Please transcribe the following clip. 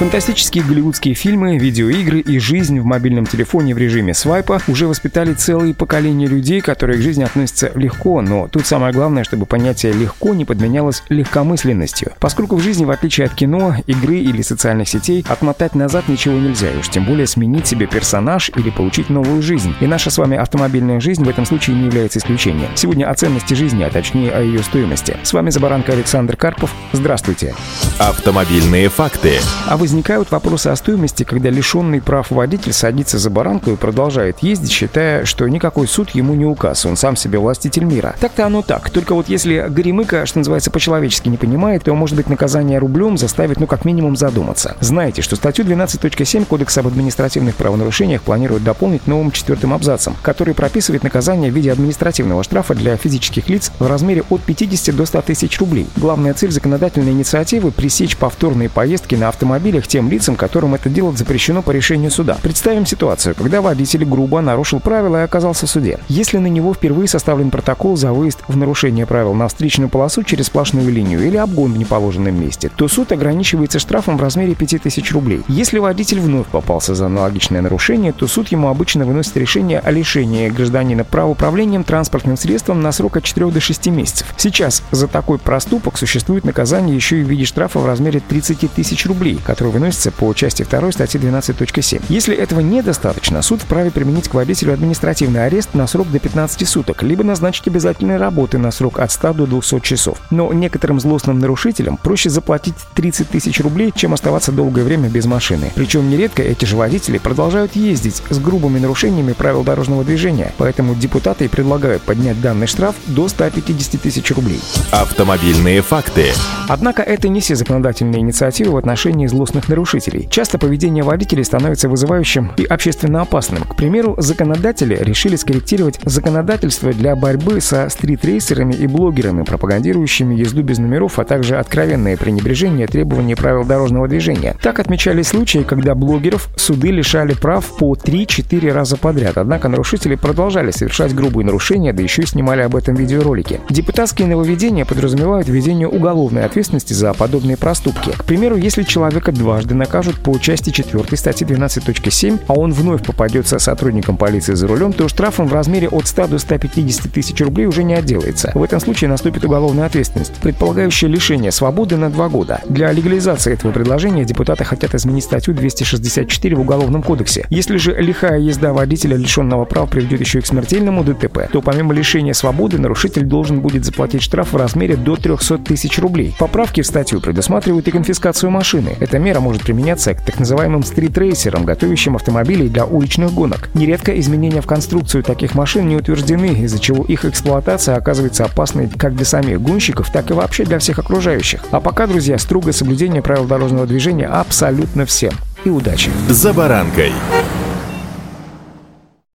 Фантастические голливудские фильмы, видеоигры и жизнь в мобильном телефоне в режиме свайпа уже воспитали целые поколения людей, которые к жизни относятся легко, но тут самое главное, чтобы понятие «легко» не подменялось легкомысленностью. Поскольку в жизни, в отличие от кино, игры или социальных сетей, отмотать назад ничего нельзя, и уж тем более сменить себе персонаж или получить новую жизнь. И наша с вами автомобильная жизнь в этом случае не является исключением. Сегодня о ценности жизни, а точнее о ее стоимости. С вами Забаранка Александр Карпов. Здравствуйте. Автомобильные факты. А вы возникают вопросы о стоимости, когда лишенный прав водитель садится за баранку и продолжает ездить, считая, что никакой суд ему не указ, он сам себе властитель мира. Так-то оно так. Только вот если Горемыка, что называется, по-человечески не понимает, то, может быть, наказание рублем заставит, ну, как минимум, задуматься. Знаете, что статью 12.7 Кодекса об административных правонарушениях планируют дополнить новым четвертым абзацем, который прописывает наказание в виде административного штрафа для физических лиц в размере от 50 до 100 тысяч рублей. Главная цель законодательной инициативы – пресечь повторные поездки на автомобиле их тем лицам, которым это делать запрещено по решению суда. Представим ситуацию, когда водитель грубо нарушил правила и оказался в суде. Если на него впервые составлен протокол за выезд в нарушение правил на встречную полосу через сплошную линию или обгон в неположенном месте, то суд ограничивается штрафом в размере 5000 рублей. Если водитель вновь попался за аналогичное нарушение, то суд ему обычно выносит решение о лишении гражданина права управлением транспортным средством на срок от 4 до 6 месяцев. Сейчас за такой проступок существует наказание еще и в виде штрафа в размере 30 тысяч рублей, который выносится по части 2 статьи 12.7. Если этого недостаточно, суд вправе применить к водителю административный арест на срок до 15 суток, либо назначить обязательные работы на срок от 100 до 200 часов. Но некоторым злостным нарушителям проще заплатить 30 тысяч рублей, чем оставаться долгое время без машины. Причем нередко эти же водители продолжают ездить с грубыми нарушениями правил дорожного движения, поэтому депутаты предлагают поднять данный штраф до 150 тысяч рублей. Автомобильные факты. Однако это не все законодательные инициативы в отношении злостных крупных нарушителей. Часто поведение водителей становится вызывающим и общественно опасным. К примеру, законодатели решили скорректировать законодательство для борьбы со стритрейсерами и блогерами, пропагандирующими езду без номеров, а также откровенное пренебрежение требований правил дорожного движения. Так отмечали случаи, когда блогеров суды лишали прав по 3-4 раза подряд, однако нарушители продолжали совершать грубые нарушения, да еще и снимали об этом видеоролики. Депутатские нововведения подразумевают введение уголовной ответственности за подобные проступки. К примеру, если человека дважды накажут по части 4 статьи 12.7, а он вновь попадется сотрудником полиции за рулем, то штрафом в размере от 100 до 150 тысяч рублей уже не отделается. В этом случае наступит уголовная ответственность, предполагающая лишение свободы на два года. Для легализации этого предложения депутаты хотят изменить статью 264 в Уголовном кодексе. Если же лихая езда водителя, лишенного прав, приведет еще и к смертельному ДТП, то помимо лишения свободы нарушитель должен будет заплатить штраф в размере до 300 тысяч рублей. Поправки в статью предусматривают и конфискацию машины. Это мера может применяться к так называемым стритрейсерам, готовящим автомобили для уличных гонок. Нередко изменения в конструкцию таких машин не утверждены, из-за чего их эксплуатация оказывается опасной как для самих гонщиков, так и вообще для всех окружающих. А пока, друзья, строгое соблюдение правил дорожного движения абсолютно всем. И удачи! «За баранкой»